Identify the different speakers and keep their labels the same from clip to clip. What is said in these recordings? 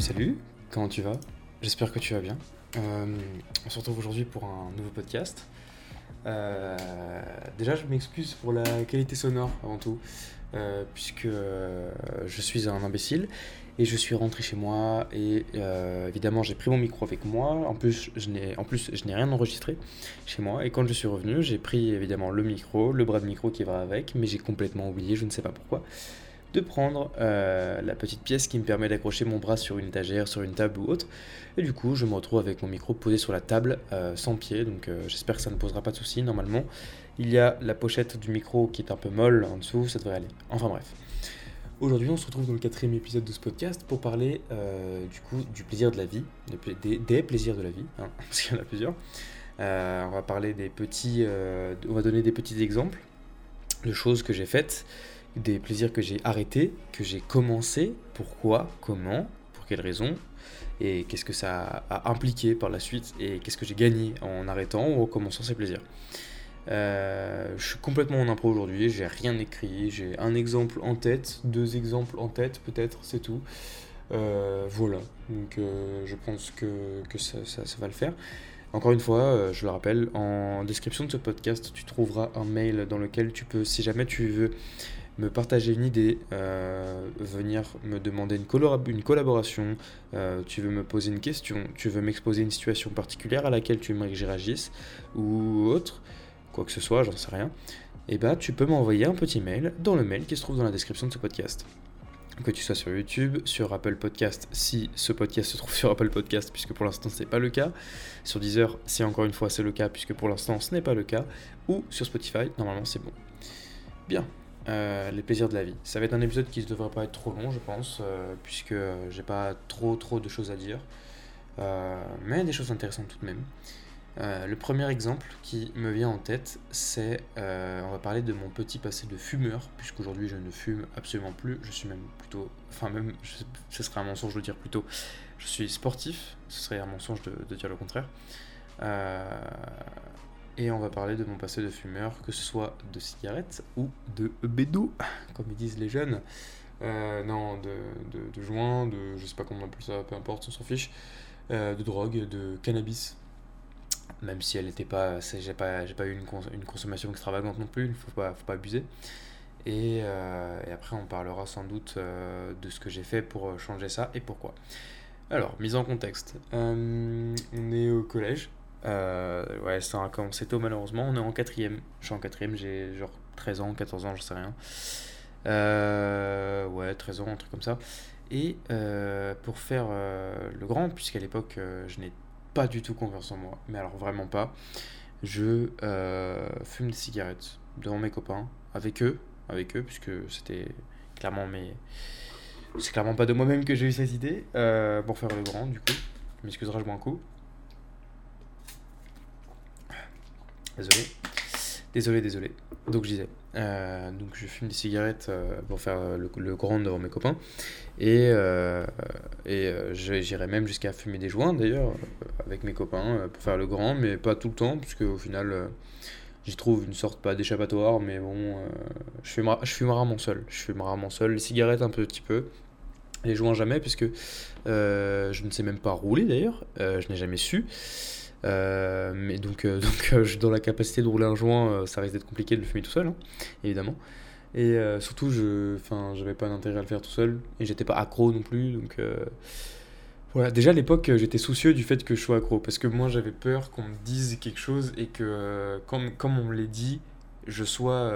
Speaker 1: Salut, comment tu vas? J'espère que tu vas bien. Euh, on se retrouve aujourd'hui pour un nouveau podcast. Euh, déjà, je m'excuse pour la qualité sonore avant tout, euh, puisque je suis un imbécile et je suis rentré chez moi et évidemment j'ai pris mon micro avec moi. En plus, je n'ai en plus je n'ai rien enregistré chez moi et quand je suis revenu, j'ai pris évidemment le micro, le bras de micro qui va avec, mais j'ai complètement oublié, je ne sais pas pourquoi de prendre euh, la petite pièce qui me permet d'accrocher mon bras sur une étagère, sur une table ou autre. Et du coup, je me retrouve avec mon micro posé sur la table euh, sans pied, donc euh, j'espère que ça ne posera pas de soucis. Normalement, il y a la pochette du micro qui est un peu molle en dessous, ça devrait aller. Enfin bref. Aujourd'hui, on se retrouve dans le quatrième épisode de ce podcast pour parler du coup du plaisir de la vie, des, plaisirs de la vie, hein, parce qu'il y en a plusieurs. parler des petits, on va donner des petits exemples de choses que j'ai faites des plaisirs que j'ai arrêtés, que j'ai commencé, pourquoi, comment, pour quelles raisons, et qu'est-ce que ça a impliqué par la suite, et qu'est-ce que j'ai gagné en arrêtant ou en commençant ces plaisirs. Euh, je suis complètement en impro aujourd'hui, j'ai rien écrit, j'ai un exemple en tête, deux exemples en tête peut-être, c'est tout. Euh, voilà, donc euh, je pense que, que ça, ça, va le faire. Encore une fois, je le rappelle, en description de ce podcast, tu trouveras un mail dans lequel tu peux, si jamais tu veux me partager une idée, euh, venir me demander une, une collaboration, euh, tu veux me poser une question, tu veux m'exposer une situation particulière à laquelle tu aimerais que j'y réagisse, ou autre, quoi que ce soit, j'en sais rien, et eh bah ben, tu peux m'envoyer un petit mail dans le mail qui se trouve dans la description de ce podcast. Que tu sois sur YouTube, sur Apple Podcast, si ce podcast se trouve sur Apple Podcast, puisque pour l'instant ce n'est pas le cas, sur Deezer, si encore une fois c'est le cas, puisque pour l'instant ce n'est pas le cas, ou sur Spotify, normalement c'est bon. Bien, euh, les plaisirs de la vie. Ça va être un épisode qui ne devrait pas être trop long, je pense, euh, puisque j'ai pas trop trop de choses à dire, euh, mais des choses intéressantes tout de même. le premier exemple qui me vient en tête, c'est on va parler de mon petit passé de fumeur, puisqu'aujourd'hui je ne fume absolument plus. Je suis même plutôt, enfin même, ce serait un mensonge de dire plutôt, je suis sportif. Ce serait un mensonge de, de dire le contraire. Et on va parler de mon passé de fumeur, que ce soit de cigarettes ou de bédou, comme ils disent les jeunes. Euh, non, de, de, de, joint, de je sais pas comment on appelle ça, peu importe, on s'en fiche. Euh, de drogue, de cannabis. Même si elle n'était pas. J'ai pas, pas eu une, consommation extravagante non plus, il faut pas, faut pas abuser. Et, euh, et, après, on parlera sans doute de ce que j'ai fait pour changer ça et pourquoi. Alors, mise en contexte. on est au collège, euh, ouais, ça a commencé tôt malheureusement. On est en quatrième. Je suis en quatrième, j'ai genre 13 ans, 14 ans, je sais rien. Euh, ouais, 13 ans, un truc comme ça. Et euh, pour faire le grand, puisqu'à l'époque je n'ai pas du tout confiance en moi, mais alors vraiment pas, je fume des cigarettes devant mes copains, avec eux, avec eux, puisque c'était clairement mes. C'est clairement pas de moi-même que j'ai eu cette idée, pour faire le grand, du coup. M'excuserai, je bois un coup. Désolé. Désolé, désolé. Donc je disais, euh, donc je fume des cigarettes euh, pour faire le, grand devant mes copains. Et, euh, et j'irais même jusqu'à fumer des joints d'ailleurs avec mes copains pour faire le grand, mais pas tout le temps, puisque au final j'y trouve une sorte, pas d'échappatoire, mais bon, je, fume, je fume rarement seul. Je fume rarement seul. Les cigarettes un petit peu. Les joints jamais, puisque je ne sais même pas rouler d'ailleurs, je n'ai jamais su. Euh, mais donc, euh, euh, dans la capacité de rouler un joint, ça risque d'être compliqué de le fumer tout seul, hein, évidemment. Et surtout, je j'avais pas d'intérêt à le faire tout seul, et j'étais pas accro non plus, donc voilà. Déjà à l'époque, j'étais soucieux du fait que je sois accro, parce que moi j'avais peur qu'on me dise quelque chose et que, comme, comme on me l'a dit, je sois,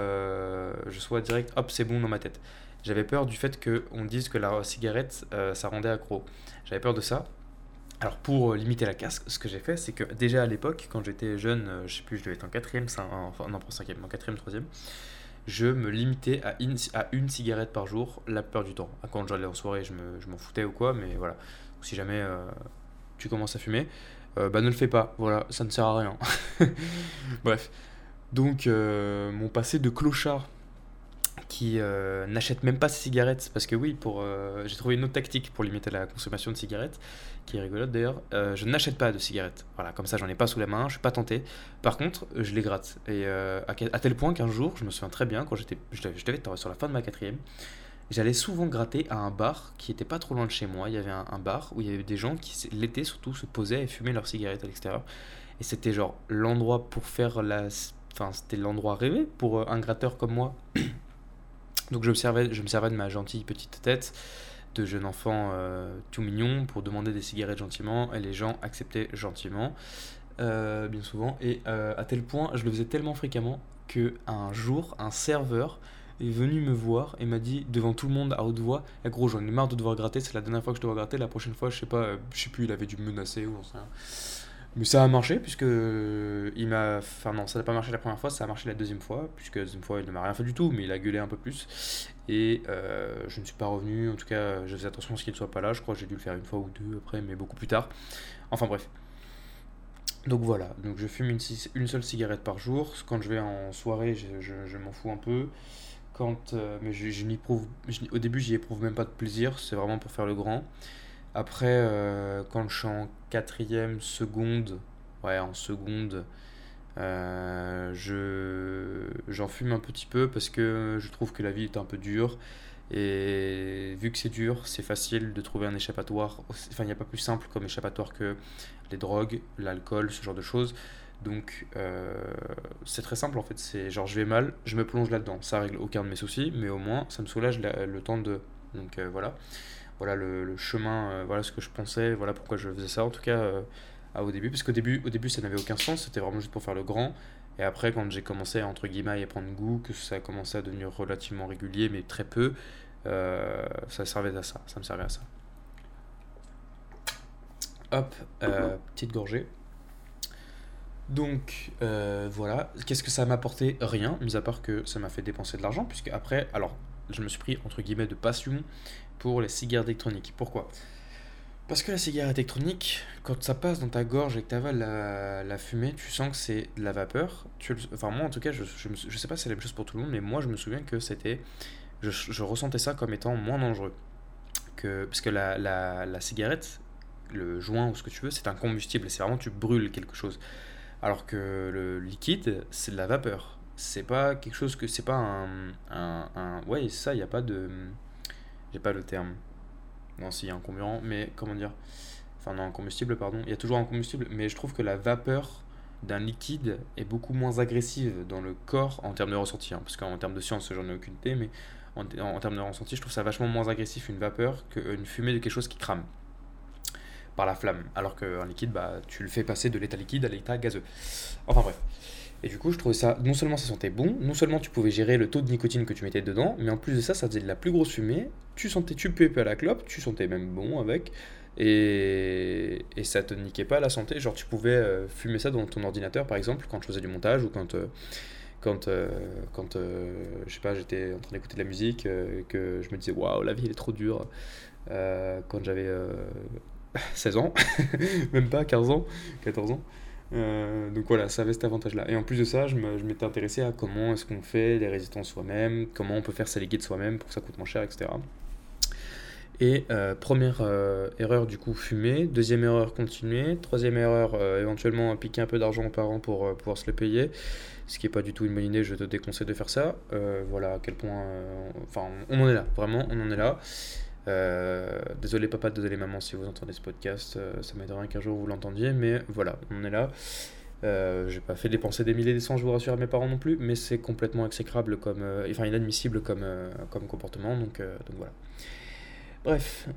Speaker 1: je sois direct, hop, c'est bon dans ma tête. J'avais peur du fait qu'on dise que la cigarette, ça rendait accro. J'avais peur de ça. Alors pour euh, limiter la casse, ce que j'ai fait, c'est que déjà à l'époque, quand j'étais jeune, euh, je sais plus, je devais être en quatrième, enfin non, pas cinquième, en quatrième, troisième, je me limitais à une, cigarette par jour la plupart du temps. Quand j'allais en soirée, je m'en foutais ou quoi, mais voilà. Si jamais euh, tu commences à fumer, bah ne le fais pas, voilà, ça ne sert à rien. Bref. Donc mon passé de clochard qui euh, n'achète même pas ses cigarettes parce que oui pour euh, j'ai trouvé une autre tactique pour limiter la consommation de cigarettes qui est rigolote d'ailleurs euh, je n'achète pas de cigarettes voilà comme ça j'en ai pas sous la main je suis pas tenté par contre je les gratte et à, tel point qu'un jour je me souviens très bien quand j'étais je, devais être sur la fin de ma quatrième j'allais souvent gratter à un bar qui était pas trop loin de chez moi. Il y avait un, un bar où il y avait des gens qui, l'été surtout, se posaient et fumaient leurs cigarettes à l'extérieur. Et c'était genre l'endroit pour faire la. Enfin, c'était l'endroit rêvé pour euh, un gratteur comme moi. Donc je me, servais, de ma gentille petite tête de jeune enfant euh, tout mignon pour demander des cigarettes gentiment et les gens acceptaient gentiment euh, bien souvent. Et à tel point je le faisais tellement fréquemment que un jour un serveur est venu me voir et m'a dit devant tout le monde à haute voix eh gros j'en ai marre de devoir gratter c'est la dernière fois que je dois gratter la prochaine fois je sais pas je sais plus il avait dû me menacer ou rien mais ça a marché, puisque il m'a. Enfin, non, ça n'a pas marché la première fois, ça a marché la deuxième fois, puisque la deuxième fois, il ne m'a rien fait du tout, mais il a gueulé un peu plus. Et euh, je ne suis pas revenu, en tout cas, je faisais attention à ce qu'il ne soit pas là. Je crois que j'ai dû le faire une fois ou deux après, mais beaucoup plus tard. Enfin, bref. Donc voilà, donc je fume une, seule cigarette par jour. Quand je vais en soirée, je, m'en fous un peu. Quand, euh, mais je, je au début, j'y éprouve même pas de plaisir, c'est vraiment pour faire le grand. Après, euh, quand je suis en quatrième seconde, ouais, en seconde, euh, je, j'en fume un petit peu parce que je trouve que la vie est un peu dure. Et vu que c'est dur, c'est facile de trouver un échappatoire. Enfin, il n'y a pas plus simple comme échappatoire que les drogues, l'alcool, ce genre de choses. Donc, euh, c'est très simple en fait. C'est genre, je vais mal, je me plonge là-dedans. Ça règle aucun de mes soucis, mais au moins, ça me soulage le temps de. Donc, voilà voilà le, chemin, euh, voilà ce que je pensais, voilà pourquoi je faisais ça en tout cas euh, au début. Parce qu'au début, au début ça n'avait aucun sens, c'était vraiment juste pour faire le grand. Et après, quand j'ai commencé entre guillemets à prendre goût, que ça a commencé à devenir relativement régulier, mais très peu, euh, ça servait à ça, ça me servait à ça. Hop, petite gorgée. Donc voilà, qu'est-ce que ça m'a apporté? Rien, mis à part que ça m'a fait dépenser de l'argent, puisque après, alors je me suis pris entre guillemets de passion pour les cigarettes électroniques. Pourquoi? Parce que la cigarette électronique, quand ça passe dans ta gorge et que tu avales la, fumée, tu sens que c'est de la vapeur. Tu, enfin, moi en tout cas, je, je, sais pas si c'est la même chose pour tout le monde, mais moi je me souviens que c'était. Je, ressentais ça comme étant moins dangereux. Que, parce que la, la, la cigarette, le joint ou ce que tu veux, c'est un combustible. C'est vraiment tu brûles quelque chose. Alors que le liquide, c'est de la vapeur. C'est pas quelque chose que. C'est pas un, un, un. Ouais, ça, il n'y a pas de j'ai pas le terme. Non, si, un comburant, mais comment dire? Enfin, non, un combustible, pardon. Il y a toujours un combustible, mais je trouve que la vapeur d'un liquide est beaucoup moins agressive dans le corps en termes de ressenti. Hein, parce qu'en termes de science, j'en ai aucune idée, mais en, termes de ressenti, je trouve ça vachement moins agressif une vapeur qu'une fumée de quelque chose qui crame par la flamme. Alors qu'un liquide, bah, tu le fais passer de l'état liquide à l'état gazeux. Enfin bref. Et du coup, je trouvais ça, non seulement ça sentait bon, non seulement tu pouvais gérer le taux de nicotine que tu mettais dedans, mais en plus de ça, ça faisait de la plus grosse fumée. Tu sentais, tu puais à la clope, tu sentais même bon avec, et, et ça te niquait pas la santé. Genre, tu pouvais euh, fumer ça dans ton ordinateur, par exemple, quand je faisais du montage ou quand. Euh, quand, euh, quand je sais pas, j'étais en train d'écouter de la musique, que je me disais waouh, la vie elle est trop dure. quand j'avais 16 ans, même pas 15 ans, 14 ans. Euh, donc voilà, ça avait cet avantage-là. Et en plus de ça, je m'étais intéressé à comment est-ce qu'on fait les résistances soi-même, comment on peut faire sa liquide soi-même pour que ça coûte moins cher, etc. Et euh, première euh, erreur du coup fumer, deuxième erreur continuer, troisième erreur éventuellement piquer un peu d'argent aux parents pour pouvoir se le payer, ce qui n'est pas du tout une bonne idée, je te déconseille de faire ça. voilà à quel point, enfin on en est là, vraiment on en est là. Euh, désolé papa, désolé maman si vous entendez ce podcast, euh, ça m'aiderait qu'un jour vous l'entendiez, mais voilà, on est là. Euh, j'ai pas fait dépenser des milliers des cents, je vous rassure à mes parents non plus, mais c'est complètement exécrable comme, enfin inadmissible comme, comme comportement, donc, donc voilà. Bref,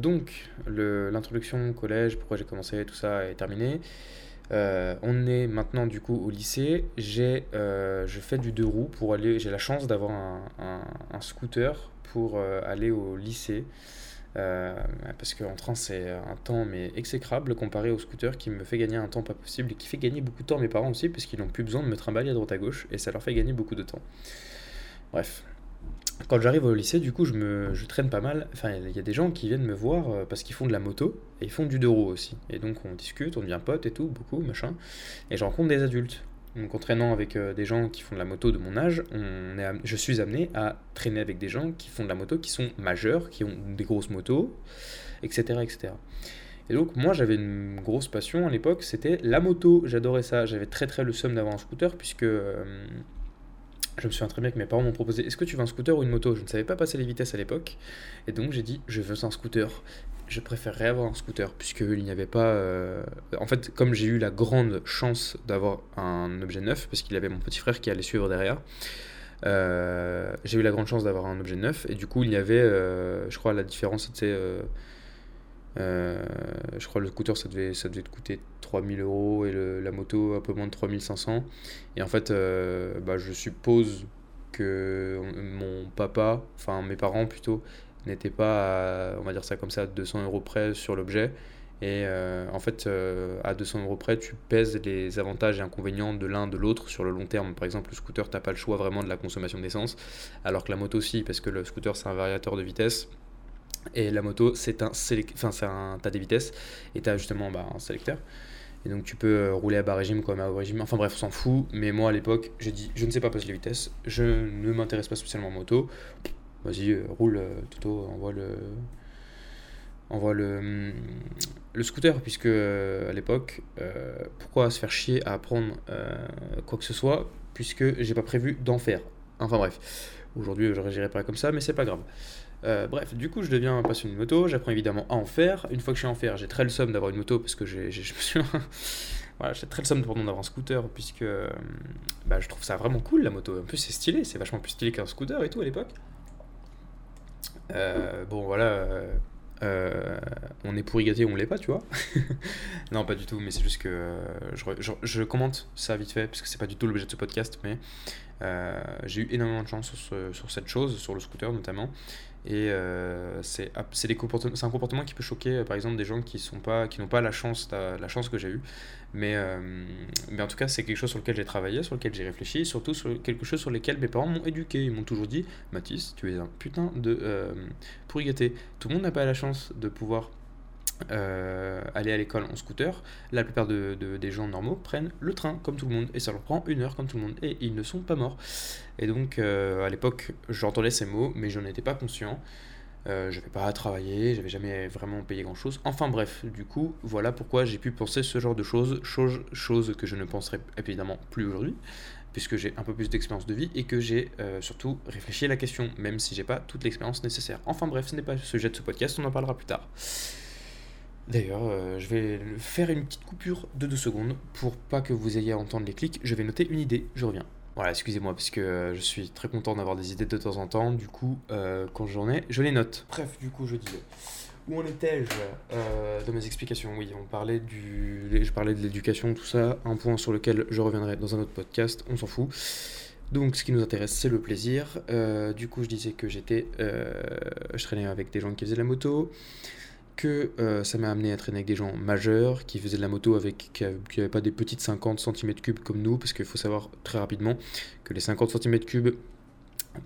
Speaker 1: donc l'introduction au collège, pourquoi j'ai commencé, tout ça est terminé. on est maintenant du coup au lycée. J'ai, je fais du deux roues pour aller. J'ai la chance d'avoir un, un, scooter pour euh, aller au lycée. Euh, parce qu'en train c'est un temps mais exécrable comparé au scooter qui me fait gagner un temps pas possible et qui fait gagner beaucoup de temps à mes parents aussi parce qu'ils n'ont plus besoin de me trimballer à droite à gauche et ça leur fait gagner beaucoup de temps. Bref. Quand j'arrive au lycée, du coup, je, me, je traîne pas mal. Enfin, il y a des gens qui viennent me voir euh, parce qu'ils font de la moto et ils font du deux roues aussi. Et donc, on discute, on devient potes et tout, beaucoup, machin. Et je rencontre des adultes. Donc en traînant avec euh, des gens qui font de la moto de mon âge, on est, je suis amené à traîner avec des gens qui font de la moto, qui sont majeurs, qui ont des grosses motos, etc. etc. Et donc moi j'avais une grosse passion à l'époque, c'était la moto, j'adorais ça, j'avais très très le somme d'avoir un scooter puisque euh, je me souviens très bien que mes parents m'ont proposé est-ce que tu veux un scooter ou une moto? Je ne savais pas passer les vitesses à l'époque. Et donc j'ai dit je veux un scooter. Je préférerais avoir un scooter puisqu'il n'y avait pas. euh, En fait, comme j'ai eu la grande chance d'avoir un objet neuf, parce qu'il y avait mon petit frère qui allait suivre derrière, euh, j'ai eu la grande chance d'avoir un objet neuf. Et du coup, il y avait, euh, je crois, la différence c'était. je crois le scooter ça devait, ça devait te coûter 3000 euros et le- la moto un peu moins de 3500. Et en fait, bah, je suppose que mon papa, enfin mes parents plutôt, n'étaient pas, à, on va dire ça comme ça, à 200 euros près sur l'objet. Et euh, en fait, euh, à 200 euros près, tu pèses les avantages et inconvénients de l'un de l'autre sur le long terme. Par exemple, le scooter, t'as pas le choix vraiment de la consommation d'essence, alors que la moto, si, parce que le scooter, c'est un variateur de vitesse. Et la moto, c'est un enfin, un tas des vitesses, et tu as justement bah, un sélecteur. Et donc tu peux euh, rouler à bas régime comme à haut régime. Enfin bref, on s'en fout. Mais moi à l'époque, j'ai dit je ne sais pas passer les vitesses, je ne m'intéresse pas spécialement en moto. Vas-y, euh, roule, euh, Toto, envoie le. Envoie le, le scooter, puisque euh, à l'époque, pourquoi se faire chier à apprendre quoi que ce soit, puisque j'ai pas prévu d'en faire. Enfin bref, aujourd'hui je réagirais pas comme ça, mais c'est pas grave. Bref, du coup, je deviens passionné de moto. J'apprends évidemment à en faire. Une fois que je suis en faire, j'ai très le somme d'avoir une moto parce que j'ai, je me suis. voilà, j'ai très le somme d'avoir un scooter puisque bah, je trouve ça vraiment cool la moto. En plus, c'est stylé, c'est vachement plus stylé qu'un scooter et tout à l'époque. Euh, bon, voilà. euh, euh, on est pourri gâté ou on l'est pas, tu vois. non, pas du tout, mais c'est juste que je, commente ça vite fait, parce que c'est pas du tout l'objet de ce podcast, mais j'ai eu énormément de chance sur, sur cette chose, sur le scooter notamment. Et euh, c'est un comportement qui peut choquer, euh, par exemple, des gens qui sont pas, n'ont pas la chance, la, chance que j'ai eue. Mais, euh, mais en tout cas, c'est quelque chose sur lequel j'ai travaillé, sur lequel j'ai réfléchi, surtout sur quelque chose sur lequel mes parents m'ont éduqué. Ils m'ont toujours dit Mathis, tu es un putain de euh, pourri gâté. Tout le monde n'a pas la chance de pouvoir euh, aller à l'école en scooter. La plupart de, de- des gens normaux prennent le train comme tout le monde et ça leur prend une heure comme tout le monde et ils ne sont pas morts. Et donc euh, à l'époque, j'entendais ces mots, mais je n'en étais pas conscient. Euh, je n'avais pas travaillé, j'avais jamais vraiment payé grand chose. Enfin bref, du coup, voilà pourquoi j'ai pu penser ce genre de choses, chose, chose que je ne penserai évidemment plus aujourd'hui, puisque j'ai un peu plus d'expérience de vie et que j'ai euh, surtout réfléchi à la question, même si j'ai pas toute l'expérience nécessaire. Enfin bref, ce n'est pas le sujet de ce podcast, on en parlera plus tard. D'ailleurs, euh, je vais faire une petite coupure de deux secondes pour pas que vous ayez à entendre les clics. Je vais noter une idée, je reviens. Voilà, excusez-moi, parce que euh, je suis très content d'avoir des idées de temps en temps. Du coup, euh, quand j'en ai, je les note. Bref, du coup, je disais. Où en étais-je euh, dans mes explications? Oui, on parlait du, je parlais de l'éducation, tout ça. Un point sur lequel je reviendrai dans un autre podcast, on s'en fout. Donc, ce qui nous intéresse, c'est le plaisir. Du coup, je disais que j'étais, je traînais avec des gens qui faisaient de la moto, que euh, ça m'a amené à traîner avec des gens majeurs qui faisaient de la moto avec qui n'avaient pas des petites 50 cm3 comme nous, parce qu'il faut savoir très rapidement que les 50 cm3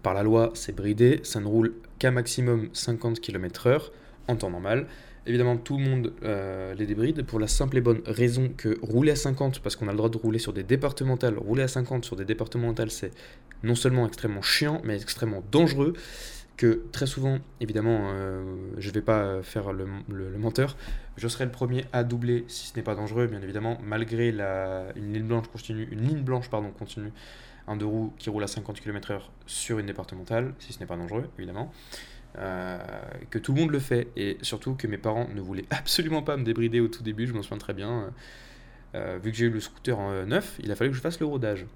Speaker 1: par la loi, c'est bridé, ça ne roule qu'à maximum 50 km/h en temps normal. Évidemment, tout le monde euh, les débride pour la simple et bonne raison que rouler à 50, parce qu'on a le droit de rouler sur des départementales, rouler à 50 sur des départementales, c'est non seulement extrêmement chiant, mais extrêmement dangereux. Très souvent, évidemment, euh, je vais pas faire le, menteur, je serai le premier à doubler si ce n'est pas dangereux, bien évidemment, malgré la, une ligne blanche continue, une ligne blanche pardon continue, un deux roues qui roule à 50 km/h sur une départementale, si ce n'est pas dangereux, évidemment. Euh, que tout le monde le fait et surtout que mes parents ne voulaient absolument pas me débrider au tout début, je m'en souviens très bien. Euh, vu que j'ai eu le scooter en neuf, il a fallu que je fasse le rodage.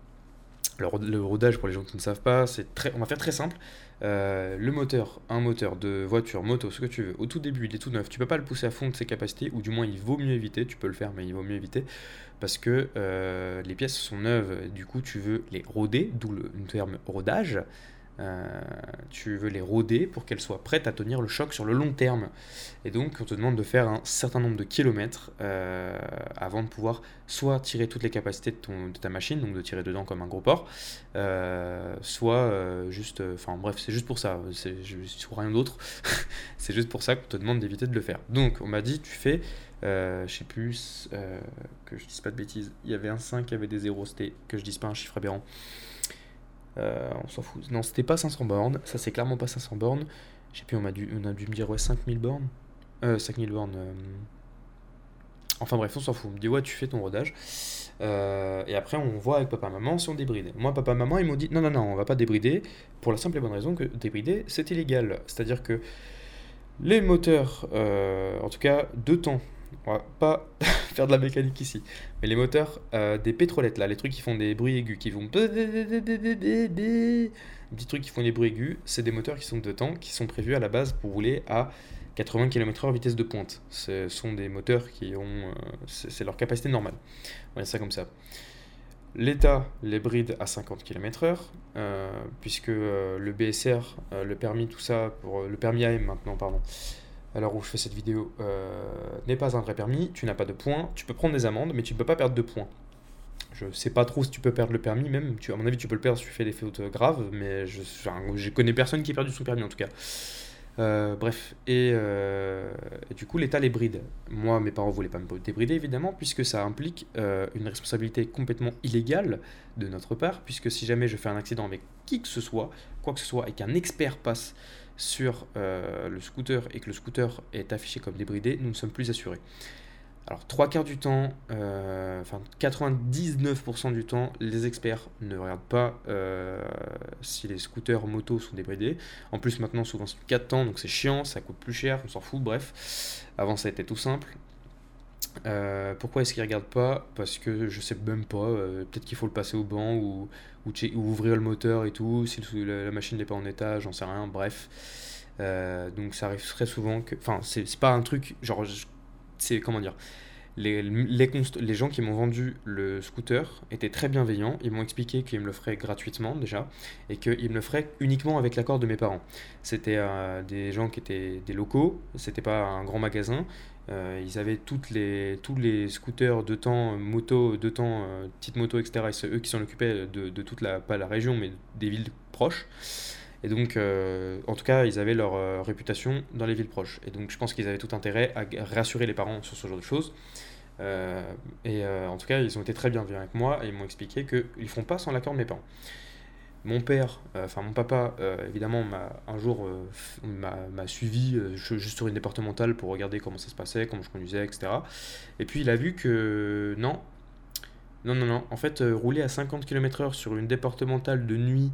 Speaker 1: Le, rod- le rodage, pour les gens qui ne savent pas, c'est très, on va faire très simple. Euh, le moteur, un moteur de voiture, moto, ce que tu veux, au tout début, il est tout neuf. Tu peux pas le pousser à fond de ses capacités, ou du moins il vaut mieux éviter. Tu peux le faire, mais il vaut mieux éviter parce que euh, les pièces sont neuves. Du coup, tu veux les roder, d'où le terme rodage. Euh, tu veux les roder pour qu'elles soient prêtes à tenir le choc sur le long terme. Et donc, on te demande de faire un certain nombre de kilomètres euh, avant de pouvoir soit tirer toutes les capacités de, ta machine, donc de tirer dedans comme un gros porc, euh, soit euh, juste. Enfin, bref, c'est juste pour ça. C'est rien d'autre. c'est juste pour ça qu'on te demande d'éviter de le faire. Donc, on m'a dit, tu fais. Je sais plus, que je dise pas de bêtises. Il y avait un 5, il y avait des 0, c'était que je dise pas un chiffre aberrant. Euh, on s'en fout. Non, c'était pas 500 bornes. Ça, c'est clairement pas 500 bornes. Je sais plus, on a dû, on a dû me dire, ouais, 5000 bornes. Euh, 5000 bornes. euh, Enfin bref, on s'en fout. On me dit, ouais, tu fais ton rodage. Euh, et après, on voit avec papa maman si on débride. Moi, papa maman, ils m'ont dit, non, non, non, on va pas débrider. Pour la simple et bonne raison que débrider, c'est illégal. C'est-à-dire que les moteurs, en tout cas, de temps, on va pas faire de la mécanique ici, mais les moteurs euh, des pétrolettes, là, les trucs qui font des bruits aigus, qui vont... Des trucs qui font des bruits aigus, c'est des moteurs qui sont de temps, qui sont prévus à la base pour rouler à 80 km/h vitesse de pointe. Ce sont des moteurs qui ont. Euh, c'est leur capacité normale. On va ça comme ça. L'État les bride à 50 km/h, euh, puisque le BSR, le permis, tout ça, pour le permis AM maintenant, pardon, alors où je fais cette vidéo, n'est pas un vrai permis. Tu n'as pas de points. Tu peux prendre des amendes, mais tu ne peux pas perdre de points. Je sais pas trop si tu peux perdre le permis, même. Tu, à mon avis, tu peux le perdre si tu fais des fautes graves, mais je, je connais personne qui a perdu son permis en tout cas. Euh, bref, euh, et, du coup, l'État les bride. Moi, mes parents voulaient pas me débrider, évidemment, puisque ça implique euh, une responsabilité complètement illégale de notre part, puisque si jamais je fais un accident avec qui que ce soit, quoi que ce soit, et qu'un expert passe sur le scooter et que le scooter est affiché comme débridé, nous ne sommes plus assurés. Alors, trois quarts du temps, euh, enfin 99% du temps, les experts ne regardent pas euh, si les scooters motos sont débridés. En plus, maintenant, souvent c'est 4 temps, donc c'est chiant, ça coûte plus cher, on s'en fout, bref. Avant, ça a été tout simple. Euh, pourquoi est-ce qu'ils regardent pas? Parce que je sais même pas, peut-être qu'il faut le passer au banc ou, ou, ouvrir le moteur et tout, si la, machine n'est pas en état, j'en sais rien, bref. donc ça arrive très souvent que. Enfin, c'est pas un truc. Genre, c'est comment dire les, les, les, gens qui m'ont vendu le scooter étaient très bienveillants. Ils m'ont expliqué qu'ils me le feraient gratuitement déjà et qu'ils me le feraient uniquement avec l'accord de mes parents. C'était euh, des gens qui étaient des locaux, c'était pas un grand magasin. Euh, ils avaient toutes les, tous les scooters de temps, moto, de temps, euh, petites motos, etc. Et c'est eux qui s'en occupaient de, de, toute la, pas la région, mais des villes proches. Et donc, euh, en tout cas, ils avaient leur euh, réputation dans les villes proches. Et donc, je pense qu'ils avaient tout intérêt à rassurer les parents sur ce genre de choses. Et en tout cas, ils ont été très bienveillants avec moi et ils m'ont expliqué qu'ils ne font pas sans l'accord de mes parents. Mon père, enfin mon papa, évidemment, un jour m'a suivi juste sur une départementale pour regarder comment ça se passait, comment je conduisais, etc. Et puis il a vu que non, non, non, non. En fait, rouler à 50 km/h sur une départementale de nuit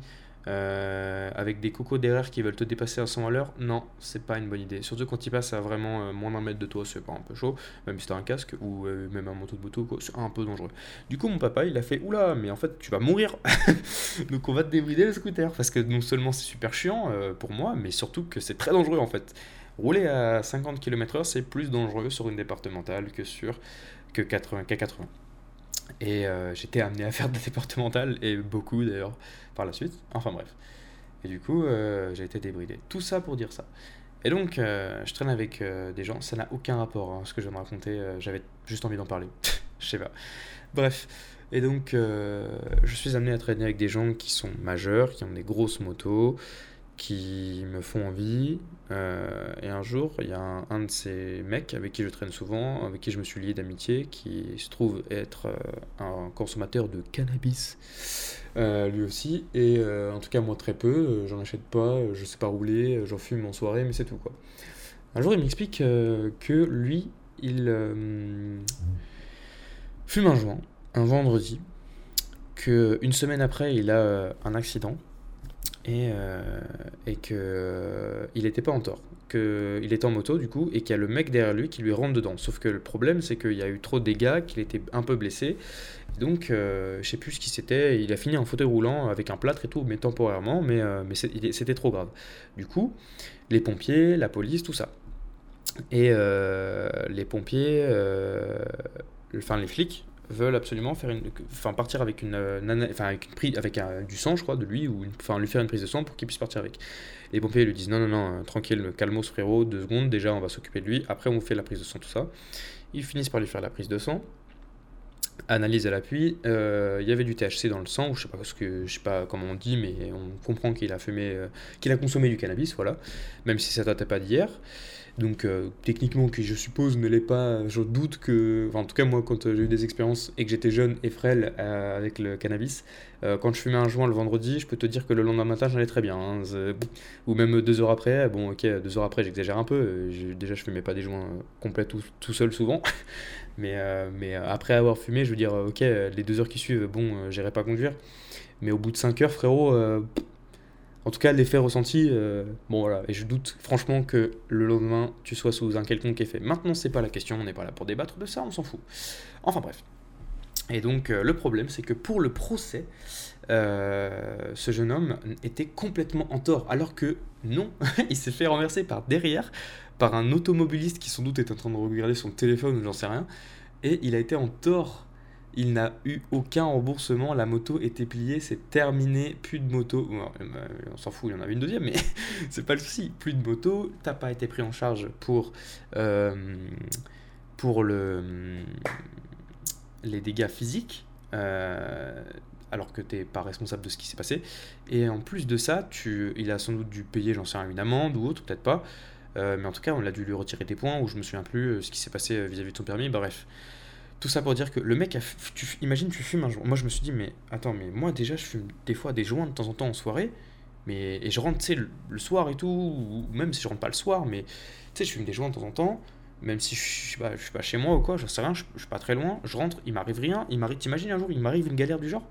Speaker 1: euh, avec des cocos derrière qui veulent te dépasser à 100 à l'heure, non, c'est pas une bonne idée. Surtout quand ils passent à vraiment euh, moins d'un mètre de toi, c'est pas un peu chaud, même si t'as un casque ou euh, même un manteau de moto, c'est un peu dangereux. Du coup, mon papa, il a fait Oula, mais en fait, tu vas mourir Donc, on va te débrider le scooter. Parce que non seulement c'est super chiant pour moi, mais surtout que c'est très dangereux en fait. Rouler à 50 km/h, c'est plus dangereux sur une départementale que sur que 80, qu'à 80. Et euh, j'étais amené à faire des départementales, et beaucoup d'ailleurs par la suite. Enfin bref. Et du coup, euh, j'ai été débridé. Tout ça pour dire ça. Et donc, euh, je traîne avec des gens, ça n'a aucun rapport, hein, ce que je viens de raconter, j'avais juste envie d'en parler. je sais pas. Bref. Et donc, je suis amené à traîner avec des gens qui sont majeurs, qui ont des grosses motos, qui me font envie. Euh, et un jour, il y a un, de ces mecs avec qui je traîne souvent, avec qui je me suis lié d'amitié, qui se trouve être euh, un consommateur de cannabis, euh, lui aussi. Et en tout cas, moi très peu, j'en achète pas, je sais pas rouler, j'en fume en soirée, mais c'est tout quoi. Un jour, il m'explique que lui, il fume un joint, un vendredi, qu'une semaine après, il a un accident et, euh, et que euh, il n'était pas en tort, qu'il était en moto du coup, et qu'il y a le mec derrière lui qui lui rentre dedans. Sauf que le problème, c'est qu'il y a eu trop de dégâts, qu'il était un peu blessé. Donc, euh, je sais plus ce qui c'était. Il a fini en fauteuil roulant avec un plâtre et tout, mais temporairement, mais, euh, mais c'était trop grave. Du coup, les pompiers, la police, tout ça. Et les pompiers, enfin les flics, veulent absolument faire une, enfin partir avec une, euh, enfin avec prise, avec du sang, je crois, de lui ou enfin lui faire une prise de sang pour qu'il puisse partir avec. Les pompiers lui disent non non non, euh, tranquille, calmos frérot, deux secondes, déjà on va s'occuper de lui, après on fait la prise de sang tout ça. Ils finissent par lui faire la prise de sang. Analyse à l'appui, euh, il y avait du THC dans le sang, ou je sais pas ce que je sais pas comment on dit, mais on comprend qu'il a fumé, qu'il a consommé du cannabis, voilà, même si ça datait pas d'hier. Donc euh, techniquement, qui je suppose ne l'est pas, je doute que, en tout cas moi quand j'ai eu des expériences et que j'étais jeune et frêle avec le cannabis, quand je fumais un joint le vendredi, je peux te dire que le lendemain matin j'allais très bien. Hein. ou même deux heures après, bon ok, deux heures après j'exagère un peu, déjà je fumais pas des joints complets tout, tout seul souvent. mais, mais après avoir fumé, je veux dire, ok, les deux heures qui suivent, bon, j'irai pas conduire. Mais au bout de 5 heures, frérot, en tout cas, l'effet ressenti, euh, bon voilà, et je doute franchement que le lendemain, tu sois sous un quelconque effet. Maintenant, c'est pas la question, on n'est pas là pour débattre de ça, on s'en fout. Enfin bref. Et donc, euh, le problème, c'est que pour le procès, euh, ce jeune homme était complètement en tort, alors que non, il s'est fait renverser par derrière, par un automobiliste qui sans doute est en train de regarder son téléphone j'en sais rien, et il a été en tort il n'a eu aucun remboursement, la moto était pliée, c'est terminé, plus de moto. Euh, on s'en fout, il y en avait une deuxième, mais c'est pas le souci. Plus de moto, t'as pas été pris en charge pour, euh, le, les dégâts physiques, euh, alors que t'es pas responsable de ce qui s'est passé. Et en plus de ça, tu, il a sans doute dû payer, j'en sais rien, une amende ou autre, peut-être pas. mais en tout cas, on a dû lui retirer des points, ou je me souviens plus ce qui s'est passé vis-à-vis -vis de son permis, bref. Tout ça pour dire que le mec, a, tu, imagine, tu fumes un joint. Moi, je me suis dit, mais attends, mais moi, déjà, je fume des fois des joints de temps en temps en soirée. Mais, et je rentre, tu sais, le, soir et tout, ou même si je rentre pas le soir, mais tu sais, je fume des joints de temps en temps. Même si je pas, je suis pas chez moi ou quoi, je sais rien, je, suis pas très loin. Je rentre, il m'arrive rien. Il m'arrive, t'imagines un jour, il m'arrive une galère du genre?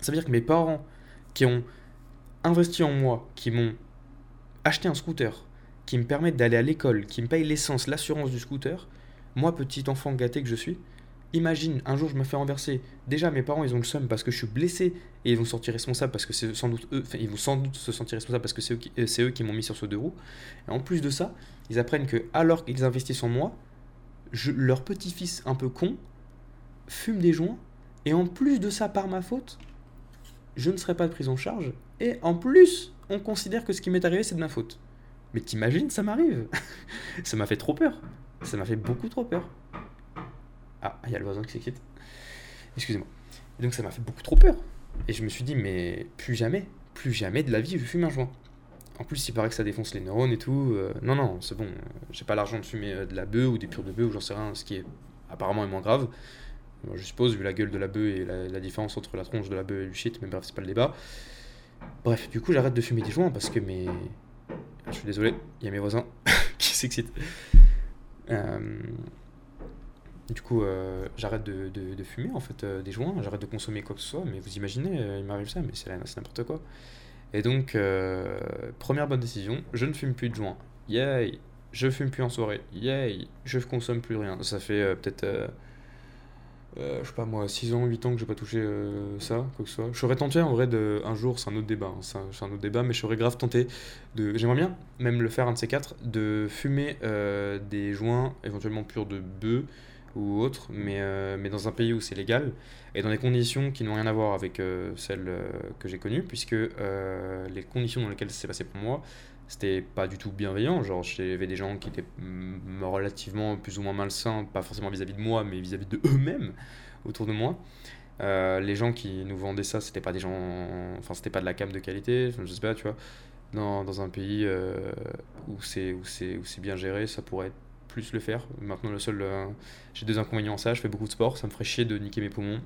Speaker 1: Ça veut dire que mes parents qui ont investi en moi, qui m'ont acheté un scooter, qui me permettent d'aller à l'école, qui me payent l'essence, l'assurance du scooter, moi, petit enfant gâté que je suis, Imagine, un jour je me fais renverser. Déjà, mes parents, ils ont le seum parce que je suis blessé et ils vont se sentir responsables parce que c'est sans doute eux, enfin, ils vont sans doute se sentir responsables parce que c'est eux, qui, euh, eux qui m'ont mis sur ce deux roues. Et en plus de ça, ils apprennent que alors qu'ils investissent en moi, je, leur petit-fils un peu con fume des joints et en plus de ça, par ma faute, je ne serai pas pris en charge et en plus, on considère que ce qui m'est arrivé, c'est de ma faute. Mais t'imagines, ça m'arrive. ça m'a fait trop peur. Ça m'a fait beaucoup trop peur. Ah, il y a le voisin qui s'excite. Excusez-moi. Donc ça m'a fait beaucoup trop peur. Et je me suis dit, mais plus jamais, plus jamais de la vie, je fume un joint. En plus, il paraît que ça défonce les neurones et tout. Euh, non, non, c'est bon. J'ai pas l'argent de fumer euh, de la bœuf ou des pures de bœuf ou j'en sais rien, ce qui est apparemment est moins grave. je suppose, vu la gueule de la bœuf et la, différence entre la tronche de la bœuf et du shit, mais bref, c'est pas le débat. Bref, du coup, j'arrête de fumer des joints parce que mes. Je suis désolé, il y a mes voisins qui s'excitent. Euh, du coup, euh, j'arrête de, fumer en fait euh, des joints, j'arrête de consommer quoi que ce soit, mais vous imaginez, euh, il m'arrive ça, mais c'est n'importe quoi. Et donc, première bonne décision, je ne fume plus de joints. Yay Je fume plus en soirée. Yay Je consomme plus rien. Ça fait peut-être, je sais pas moi, 6 ans, 8 ans que j'ai pas touché ça, quoi que ce soit. Je serais tenté en vrai de, un jour, c'est un autre débat, hein, c'est un, autre débat, mais je serais grave tenté de, j'aimerais bien même le faire un de ces quatre, de fumer des joints éventuellement purs de bœuf ou autre, mais, euh, mais dans un pays où c'est légal et dans des conditions qui n'ont rien à voir avec euh, celles euh, que j'ai connues, puisque les conditions dans lesquelles ça s'est passé pour moi, c'était pas du tout bienveillant. Genre, j'avais des gens qui étaient relativement plus ou moins malsains, pas forcément vis-à-vis de moi, mais vis-à-vis de eux-mêmes autour de moi. les gens qui nous vendaient ça, c'était pas des gens. Enfin, c'était pas de la cam de qualité, je sais pas, tu vois. Dans, dans un pays où c'est bien géré, ça pourrait être plus le faire. Maintenant, le seul, euh, j'ai deux inconvénients à ça. Je fais beaucoup de sport, ça me ferait chier de niquer mes poumons.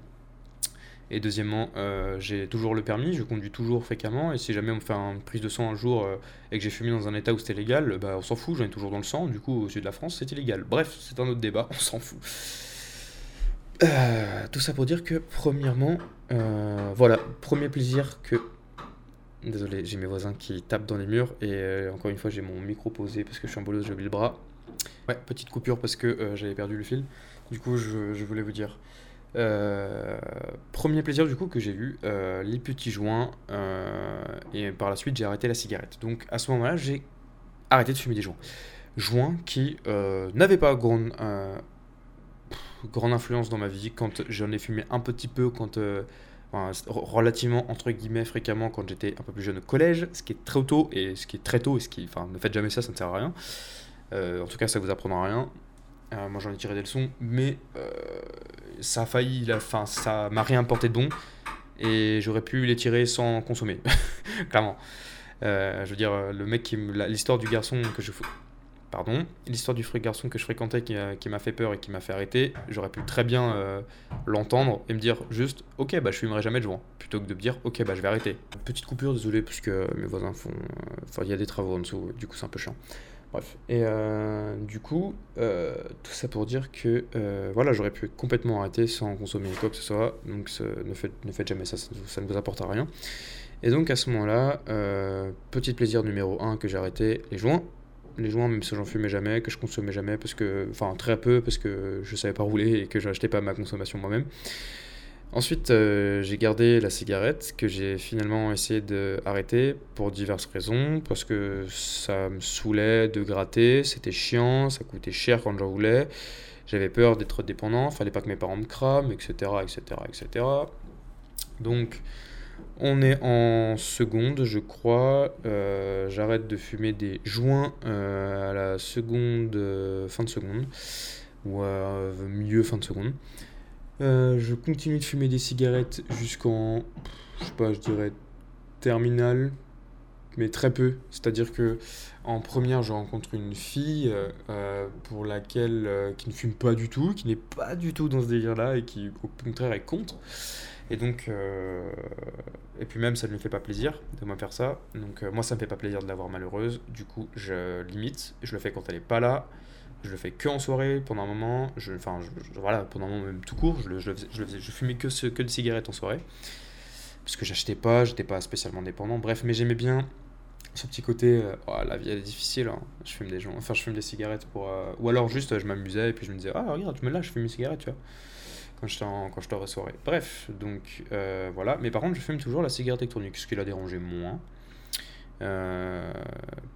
Speaker 1: Et deuxièmement, euh, j'ai toujours le permis, je conduis toujours fréquemment. Et si jamais on me fait une prise de sang un jour euh, et que j'ai fumé dans un état où c'était légal, bah, on s'en fout, j'en ai toujours dans le sang. Du coup, au sud de la France, c'est illégal. Bref, c'est un autre débat, on s'en fout. tout ça pour dire que, premièrement, voilà, premier plaisir que. Désolé, j'ai mes voisins qui tapent dans les murs. Et encore une fois, j'ai mon micro posé parce que je suis en bolos, j'ai oublié le bras. Ouais, petite coupure parce que euh, j'avais perdu le fil. Du coup, je, je voulais vous dire. Euh, premier plaisir du coup que j'ai eu, euh, les petits joints, et par la suite j'ai arrêté la cigarette. Donc à ce moment-là, j'ai arrêté de fumer des joints. Joints qui n'avaient pas grande, grande influence dans ma vie quand j'en ai fumé un petit peu, quand relativement entre guillemets fréquemment quand j'étais un peu plus jeune au collège, ce qui est très tôt et ce qui est très tôt et ce qui, enfin, ne faites jamais ça, ça ne sert à rien. Euh, en tout cas, ça vous apprendra rien. Euh, moi, j'en ai tiré des leçons, mais euh, ça a failli, enfin, ça m'a rien porté de bon, et j'aurais pu les tirer sans consommer, clairement. je veux dire, le mec qui l'histoire du garçon que je pardon, l'histoire du garçon que je fréquentais qui, m'a fait peur et qui m'a fait arrêter, j'aurais pu très bien l'entendre et me dire juste ok bah je fumerai jamais de joint plutôt que de me dire ok bah je vais arrêter. Petite coupure, désolé parce que mes voisins font, enfin il y a des travaux en dessous, du coup c'est un peu chiant. Bref, et euh, du coup tout ça pour dire que voilà j'aurais pu complètement arrêter sans consommer quoi que ce soit, donc ne faites, ne faites jamais ça, ça, ne vous apporte à rien. Et donc à ce moment-là, petit plaisir numéro 1 que j'ai arrêté, les joints les joints, même si j'en fumais jamais, que je consommais jamais, parce que, enfin très peu, parce que je savais pas rouler et que je n'achetais pas ma consommation moi-même. Ensuite, euh, j'ai gardé la cigarette que j'ai finalement essayé d'arrêter pour diverses raisons, parce que ça me saoulait de gratter, c'était chiant, ça coûtait cher quand j'en voulais, j'avais peur d'être dépendant, fallait pas que mes parents me crament, etc., etc., etc. Donc, on est en seconde, je crois. Euh, j'arrête de fumer des joints euh, à la seconde, fin de seconde, ou milieu fin de seconde. Je continue de fumer des cigarettes jusqu'en, je sais pas, je dirais terminale, mais très peu. C'est-à-dire que en première, je rencontre une fille pour laquelle qui ne fume pas du tout, qui n'est pas du tout dans ce délire-là et qui au contraire est contre. Et donc, euh, et puis même, ça ne lui fait pas plaisir de me faire ça. Donc, euh, moi, ça me fait pas plaisir de la voir malheureuse. Du coup, je limite. Je le fais quand elle est pas là. Je le fais que en soirée, pendant un moment. Je, enfin, voilà, pendant un moment même tout court. Je, je, je, je fumais que, des cigarettes en soirée. Parce que j'achetais pas, j'étais pas spécialement dépendant. Bref, mais j'aimais bien ce petit côté. Euh, oh, la vie, elle est difficile. Hein. Je fume des gens. Enfin, je fume des cigarettes pour. ou alors juste, je m'amusais et puis je me disais, ah, regarde, tu me lâches, je fume une cigarette, tu vois quand je quand je en soirée. Bref, donc euh, voilà. Mais par contre, je fume toujours la cigarette électronique, ce qui l'a dérangé moins. Euh,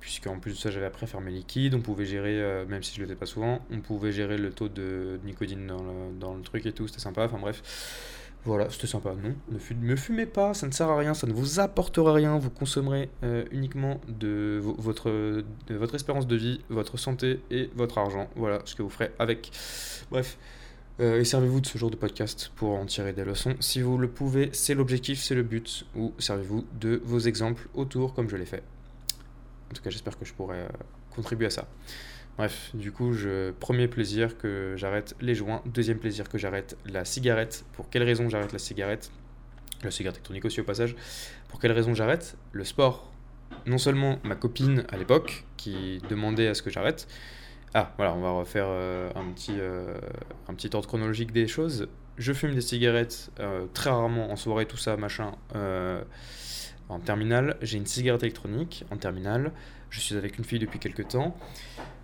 Speaker 1: Puisqu'en plus de ça, j'avais après fermé liquide. On pouvait gérer, euh, même si je le faisais pas souvent, on pouvait gérer le taux de nicotine dans le, dans le truc et tout. C'était sympa. Enfin bref. Voilà, c'était sympa. Non, ne, me fumez pas, ça ne sert à rien, ça ne vous apportera rien. Vous consommerez euh, uniquement de, votre, de votre espérance de vie, votre santé et votre argent. Voilà ce que vous ferez avec. Bref. Euh, et servez-vous de ce genre de podcast pour en tirer des leçons. Si vous le pouvez, c'est l'objectif, c'est le but. Ou servez-vous de vos exemples autour comme je l'ai fait. En tout cas, j'espère que je pourrai euh, contribuer à ça. Bref, du coup, premier plaisir que j'arrête les joints. Deuxième plaisir que j'arrête la cigarette. Pour quelle raison j'arrête la cigarette? La cigarette électronique aussi au passage. Pour quelle raison j'arrête? Le sport. Non seulement ma copine à l'époque qui demandait à ce que j'arrête, ah, voilà, on va refaire euh, un, petit, euh, un petit ordre chronologique des choses. Je fume des cigarettes euh, très rarement en soirée, tout ça, machin, en terminale. J'ai une cigarette électronique en terminale. Je suis avec une fille depuis quelques temps.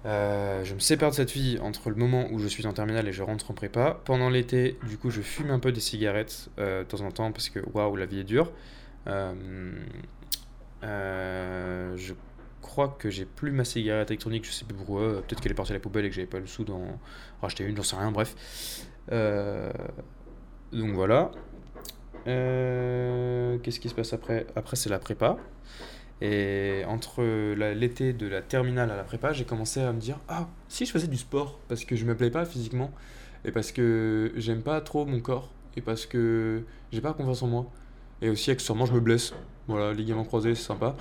Speaker 1: je me sépare de cette fille entre le moment où je suis en terminale et je rentre en prépa. Pendant l'été, du coup, je fume un peu des cigarettes de temps en temps parce que waouh, la vie est dure. je crois que j'ai plus ma cigarette électronique, je sais plus pourquoi. Peut-être qu'elle est partie à la poubelle et que j'avais pas le sou d'en racheter une, j'en sais rien, bref. Euh, donc voilà. Euh, qu'est-ce qui se passe après? Après, c'est la prépa. Et entre l'été de la terminale à la prépa, j'ai commencé à me dire Ah, si je faisais du sport, parce que je me plais pas physiquement, et parce que j'aime pas trop mon corps, et parce que j'ai pas confiance en moi, et aussi accessoirement je me blesse. Voilà, ligament croisé, c'est sympa.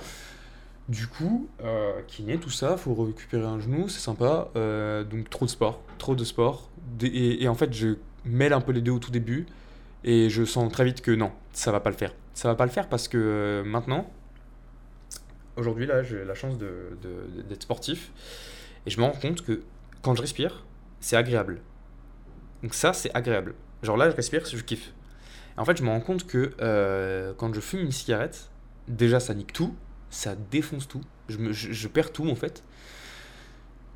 Speaker 1: Du coup, euh, kiné, tout ça, faut récupérer un genou, c'est sympa. Euh, donc trop de sport, trop de sport. Et, en fait, je mêle un peu les deux au tout début. Et je sens très vite que non, ça va pas le faire. Ça va pas le faire parce que euh, maintenant, aujourd'hui, là, j'ai la chance d'être de, d'être sportif. Et je me rends compte que quand je respire, c'est agréable. Donc ça, c'est agréable. Genre là, je respire, je kiffe. en fait, je me rends compte que quand je fume une cigarette, déjà, ça nique tout ça défonce tout. Je, perds tout en fait.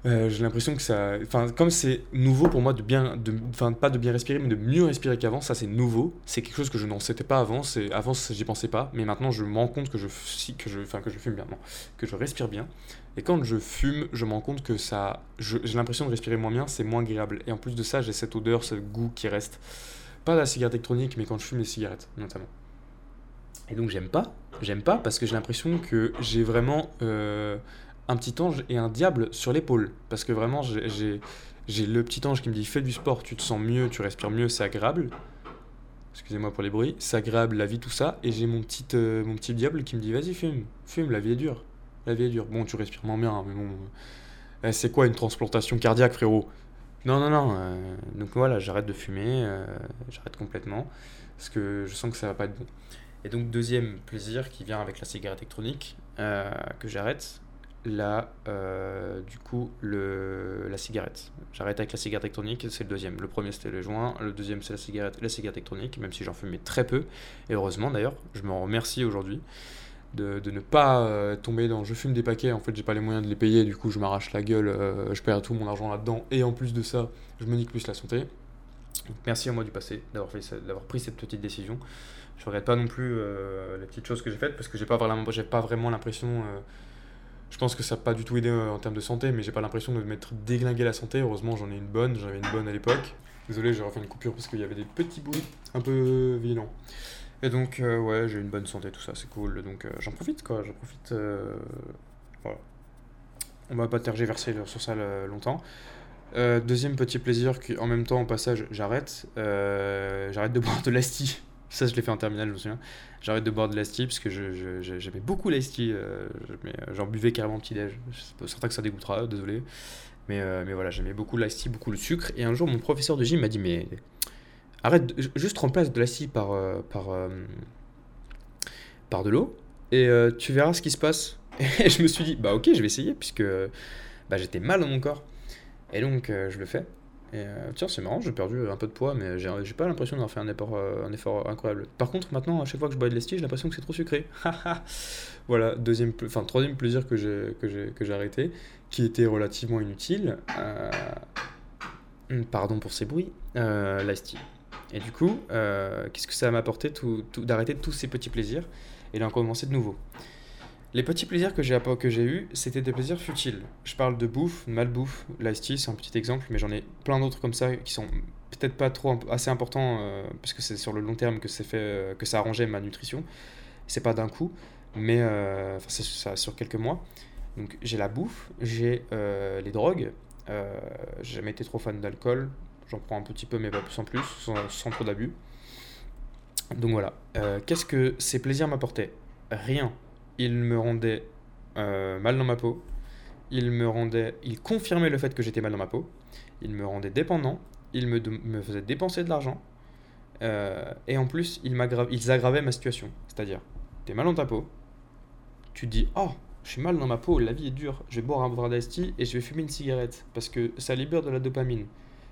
Speaker 1: Euh, j'ai l'impression que ça. Enfin, comme c'est nouveau pour moi de bien. De, enfin, pas de bien respirer, mais de mieux respirer qu'avant, ça c'est nouveau. C'est quelque chose que je n'en sais pas avant. Avant, j'y pensais pas. Mais maintenant, je me rends compte que je, que je, enfin, que je fume bien. Que je respire bien. Et quand je fume, je me rends compte que ça. J'ai l'impression de respirer moins bien, c'est moins agréable. Et en plus de ça, j'ai cette odeur, ce goût qui reste. Pas la cigarette électronique, mais quand je fume les cigarettes, notamment. Et donc, j'aime pas. J'aime pas parce que j'ai l'impression que j'ai vraiment euh, un petit ange et un diable sur l'épaule. Parce que vraiment, j'ai le petit ange qui me dit fais du sport, tu te sens mieux, tu respires mieux, c'est agréable. Excusez-moi pour les bruits, c'est agréable la vie, tout ça. Et j'ai mon petit, euh, mon petit diable qui me dit vas-y, fume, fume, la vie est dure. La vie est dure. Bon, tu respires moins bien, mais bon. Eh, c'est quoi une transplantation cardiaque, frérot? Non, non, non. euh, donc voilà, j'arrête de fumer, euh, j'arrête complètement, parce que je sens que ça va pas être bon. Et donc, deuxième plaisir qui vient avec la cigarette électronique, euh, que j'arrête, là, euh, du coup, le, la cigarette. J'arrête avec la cigarette électronique, c'est le deuxième. Le premier, c'était le joint, le deuxième, c'est la cigarette, la cigarette électronique, même si j'en fumais très peu. Et heureusement, d'ailleurs, je m'en remercie aujourd'hui de, de ne pas euh, tomber dans je fume des paquets, en fait j'ai pas les moyens de les payer, du coup je m'arrache la gueule, je perds tout mon argent là-dedans, et en plus de ça, je me nique plus la santé. Donc, merci à moi du passé d'avoir d'avoir pris cette petite décision. Je regrette pas non plus euh, les petites choses que j'ai faites parce que j'ai pas vraiment, pas vraiment l'impression. euh, je pense que ça n'a pas du tout aidé euh, en termes de santé, mais j'ai pas l'impression de m'être déglingué la santé. Heureusement, j'en ai une bonne, j'en avais une bonne à l'époque. Désolé, j'ai refait une coupure parce qu'il y avait des petits bruits un peu violents. Et donc, ouais, j'ai une bonne santé, tout ça, c'est cool. Donc, j'en profite, quoi. J'en profite. voilà. On va pas tergiverser sur ça longtemps. Deuxième petit plaisir, en même temps, au passage, j'arrête. j'arrête de boire de l'asti. Ça, je l'ai fait en terminale, je me souviens. J'arrête de boire de l'asti parce que j'aimais beaucoup l'asti. euh, je- mais, euh, J'en buvais carrément petit-déj. Certain que ça dégoûtera, désolé. Mais, euh, mais voilà, j'aimais beaucoup l'asti, beaucoup le sucre. Et un jour, mon professeur de gym m'a dit Mais arrête, juste remplace de l'asti par, par, par de l'eau et tu verras ce qui se passe. Et je me suis dit Bah, ok, je vais essayer puisque bah, j'étais mal dans mon corps. Et donc, je le fais. Et euh, tiens, c'est marrant, j'ai perdu un peu de poids, mais j'ai pas l'impression d'avoir fait un effort, euh, un effort incroyable. Par contre, maintenant, à chaque fois que je bois de l'esti, j'ai l'impression que c'est trop sucré. voilà, deuxième, enfin troisième plaisir que j'ai arrêté, qui était relativement inutile. euh, pardon pour ces bruits, euh, l'esti. Et du coup, qu'est-ce que ça m'a apporté tout- d'arrêter tous ces petits plaisirs? Et d'en commencer de nouveau les petits plaisirs que j'ai que j'ai eus, c'était des plaisirs futiles. Je parle de bouffe, malbouffe, l'ice tea, c'est un petit exemple, mais j'en ai plein d'autres comme ça qui sont peut-être pas trop assez importants euh, parce que c'est sur le long terme que c'est fait euh, que ça arrangeait ma nutrition. C'est pas d'un coup, mais euh, ça sur quelques mois. Donc j'ai la bouffe, j'ai euh, les drogues. J'ai jamais été trop fan d'alcool. J'en prends un petit peu, mais pas plus en plus, sans, trop d'abus. Donc voilà. Qu'est-ce que ces plaisirs m'apportaient? Rien il me rendait euh, mal dans ma peau, il me rendait, il confirmait le fait que j'étais mal dans ma peau, il me rendait dépendant, il me, me faisait dépenser de l'argent, euh, et en plus, il ils aggravaient ma situation. C'est-à-dire, t'es mal dans ta peau, tu dis, oh, je suis mal dans ma peau, la vie est dure, je vais boire un verre d'asti et je vais fumer une cigarette, parce que ça libère de la dopamine.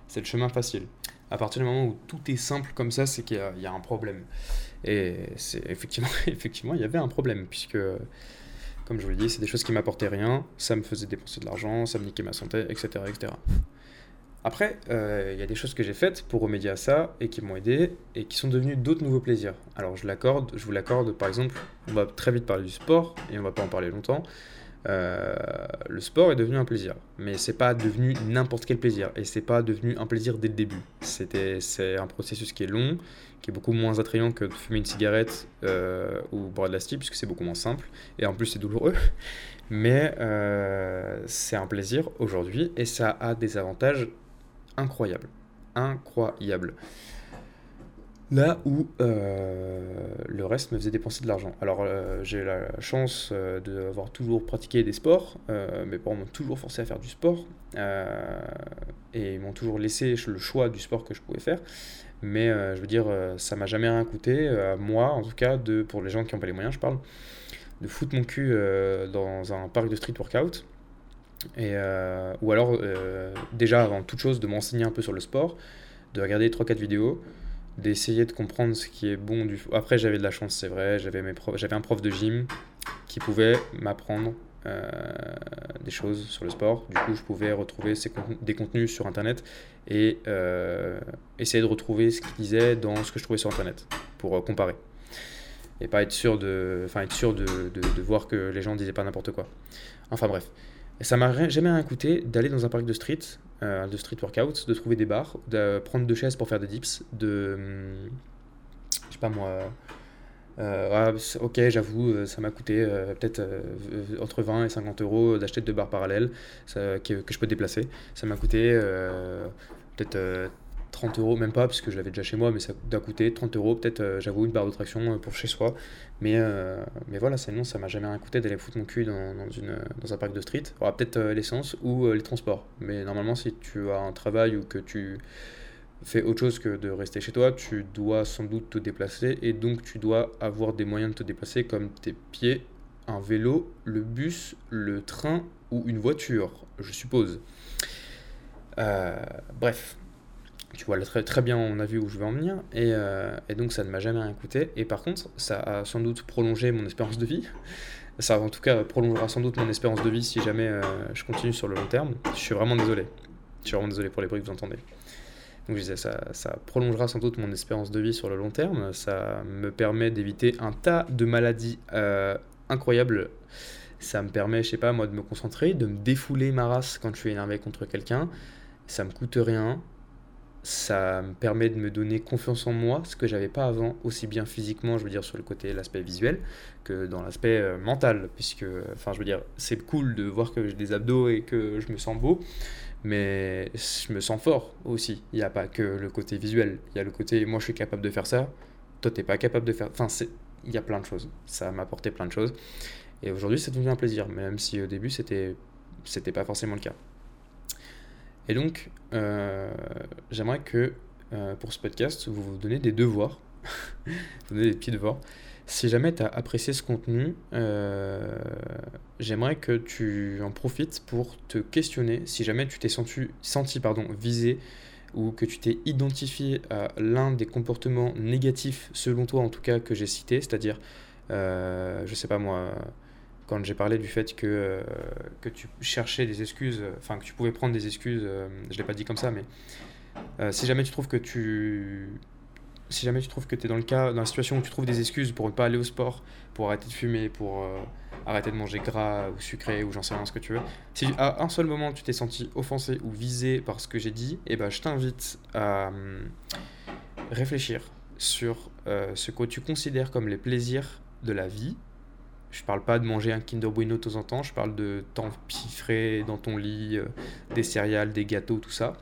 Speaker 1: C'est le chemin facile. À partir du moment où tout est simple comme ça, c'est qu'il y a un problème. Et c'est effectivement, effectivement, il y avait un problème, puisque, comme je vous l'ai dit, c'est des choses qui m'apportaient rien, ça me faisait dépenser de l'argent, ça me niquait ma santé, etc. etc. Après, euh, il y a des choses que j'ai faites pour remédier à ça et qui m'ont aidé et qui sont devenues d'autres nouveaux plaisirs. Alors je l'accorde, je vous l'accorde, par exemple, on va très vite parler du sport et on va pas en parler longtemps. Euh, le sport est devenu un plaisir, mais c'est pas devenu n'importe quel plaisir et c'est pas devenu un plaisir dès le début. C'est un processus qui est long, qui est beaucoup moins attrayant que de fumer une cigarette euh, ou boire de la puisque c'est beaucoup moins simple et en plus c'est douloureux. Mais euh, c'est un plaisir aujourd'hui et ça a des avantages incroyables, incroyables. Là où euh, le reste me faisait dépenser de l'argent. Alors j'ai la chance d'avoir toujours pratiqué des sports. Mes parents m'ont toujours forcé à faire du sport. et ils m'ont toujours laissé le choix du sport que je pouvais faire. Mais euh, je veux dire, euh, ça m'a jamais rien coûté, euh, moi en tout cas, de, pour les gens qui n'ont pas les moyens, je parle, de foutre mon cul dans un parc de street workout. Et, ou alors, déjà avant toute chose, de m'enseigner un peu sur le sport, de regarder 3-4 vidéos, d'essayer de comprendre ce qui est bon du après j'avais de la chance c'est vrai j'avais mes j'avais un prof de gym qui pouvait m'apprendre des choses sur le sport du coup je pouvais retrouver des contenus sur internet et euh, essayer de retrouver ce qu'il disait dans ce que je trouvais sur internet pour euh, comparer et pas être sûr de être sûr de, voir que les gens disaient pas n'importe quoi enfin bref ça m'a jamais rien coûté d'aller dans un parc de street, euh, de street workout, de trouver des bars, de prendre deux chaises pour faire des dips, de. hum, Je sais pas moi. Euh, ah, ok, j'avoue, euh, ça m'a coûté euh, peut-être entre 20 et 50 euros d'acheter deux barres parallèles que, je peux déplacer. Ça m'a coûté peut-être euh, 30 euros, même pas parce que je l'avais déjà chez moi, mais ça doit coûter 30 euros, peut-être, j'avoue, une barre de traction pour chez soi. Mais, euh, mais voilà, sinon, ça m'a jamais rien coûté d'aller foutre mon cul dans, dans, un parc de street. Il peut-être l'essence ou les transports. Mais normalement, si tu as un travail ou que tu fais autre chose que de rester chez toi, tu dois sans doute te déplacer et donc tu dois avoir des moyens de te déplacer comme tes pieds, un vélo, le bus, le train ou une voiture, je suppose. bref, tu vois très, très bien, on a vu où je veux en venir, et, euh, et donc ça ne m'a jamais rien coûté. Et par contre, ça a sans doute prolongé mon espérance de vie. Ça, en tout cas, prolongera sans doute mon espérance de vie si jamais euh, je continue sur le long terme. Je suis vraiment désolé. Je suis vraiment désolé pour les bruits que vous entendez. Donc je disais, ça, ça prolongera sans doute mon espérance de vie sur le long terme. Ça me permet d'éviter un tas de maladies euh, incroyables. Ça me permet, je sais pas, moi, de me concentrer, de me défouler ma race quand je suis énervé contre quelqu'un. Ça me coûte rien ça me permet de me donner confiance en moi, ce que j'avais pas avant, aussi bien physiquement, je veux dire sur le côté, l'aspect visuel, que dans l'aspect euh, mental, puisque, enfin, je veux dire, c'est cool de voir que j'ai des abdos et que je me sens beau, mais je me sens fort aussi. Il n'y a pas que le côté visuel, il y a le côté, moi je suis capable de faire ça, toi t'es pas capable de faire, enfin, il y a plein de choses. Ça m'a apporté plein de choses, et aujourd'hui ça devient un plaisir, même si au début c'était, c'était pas forcément le cas. Et donc, euh, j'aimerais que euh, pour ce podcast, vous vous donnez des devoirs, vous donnez des petits devoirs. Si jamais tu as apprécié ce contenu, euh, j'aimerais que tu en profites pour te questionner si jamais tu t'es senti, senti pardon, visé ou que tu t'es identifié à l'un des comportements négatifs, selon toi en tout cas, que j'ai cité, c'est-à-dire, je sais pas moi, quand j'ai parlé du fait que, euh, que tu cherchais des excuses, euh, enfin que tu pouvais prendre des excuses, euh, je ne l'ai pas dit comme ça, mais si jamais tu trouves que tu si jamais tu trouves que tu es dans le cas dans la situation où tu trouves des excuses pour ne pas aller au sport, pour arrêter de fumer, pour arrêter de manger gras ou sucré ou j'en sais rien ce que tu veux, si à un seul moment tu t'es senti offensé ou visé par ce que j'ai dit, eh ben je t'invite à hum, réfléchir sur ce que tu considères comme les plaisirs de la vie je parle pas de manger un Kinder Bueno de temps en temps, je parle de t'empiffrer dans ton lit, euh, des céréales, des gâteaux, tout ça.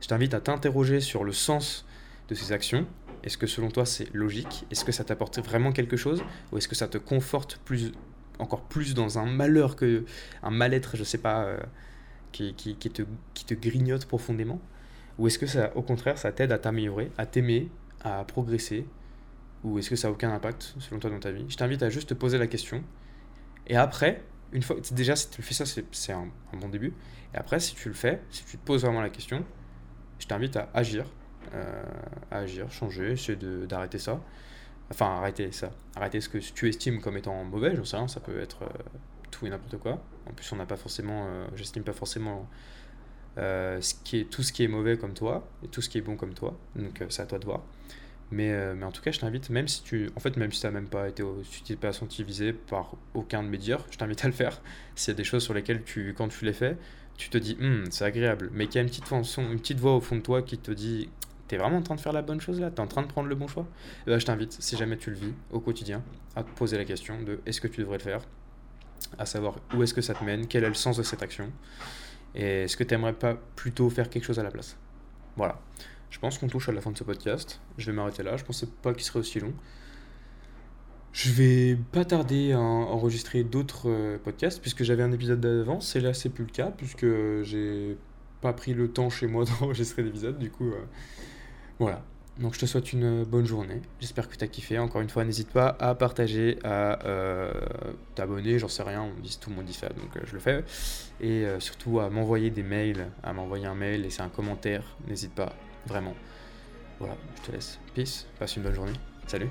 Speaker 1: Je t'invite à t'interroger sur le sens de ces actions? Est-ce que selon toi c'est logique? Est-ce que ça t'apporte vraiment quelque chose? Ou est-ce que ça te conforte plus, encore plus dans un malheur que un mal-être, je sais pas, euh, qui, qui, te, qui te grignote profondément? Ou est-ce que ça, au contraire, ça t'aide à t'améliorer, à t'aimer, à progresser, ou est-ce que ça n'a aucun impact selon toi dans ta vie? Je t'invite à juste te poser la question. Et après, une fois, déjà si tu fais ça, c'est un, bon début. Et après, si tu le fais, si tu te poses vraiment la question, je t'invite à agir, à agir, changer, essayer d'arrêter ça. Enfin, arrêter ça. Arrêter ce que tu estimes comme étant mauvais, j'en sais rien, ça peut être euh, tout et n'importe quoi. En plus, on n'a pas forcément, euh, j'estime pas forcément ce qui est, tout ce qui est mauvais comme toi et tout ce qui est bon comme toi. Donc, c'est à toi de voir. Mais, euh, mais en tout cas, je t'invite, même si tu, en fait, même si ça même pas été, si tu pas senti visé par aucun de mes dires, je t'invite à le faire. S'il y a des choses sur lesquelles tu, quand tu les fais, tu te dis, hm, c'est agréable, mais qu'il y a une petite, une petite voix au fond de toi qui te dit, t'es vraiment en train de faire la bonne chose là, t'es en train de prendre le bon choix? Et ben, je t'invite, si jamais tu le vis au quotidien, à te poser la question de, est-ce que tu devrais le faire, à savoir où est-ce que ça te mène, quel est le sens de cette action, et est-ce que tu aimerais pas plutôt faire quelque chose à la place? Voilà. Je pense qu'on touche à la fin de ce podcast. Je vais m'arrêter là. Je pensais pas qu'il serait aussi long. Je vais pas tarder à enregistrer d'autres euh, podcasts puisque j'avais un épisode d'avance et là c'est plus le cas puisque j'ai pas pris le temps chez moi d'enregistrer l'épisode. Du coup, euh, voilà. Donc je te souhaite une bonne journée. J'espère que tu as kiffé. Encore une fois, n'hésite pas à partager, à euh, t'abonner, j'en sais rien, on dit tout le monde dit ça, donc je le fais. Et surtout à m'envoyer des mails, à m'envoyer un mail, laisser un commentaire, n'hésite pas. Vraiment. Voilà, je te laisse. Peace, passe une bonne journée. Salut.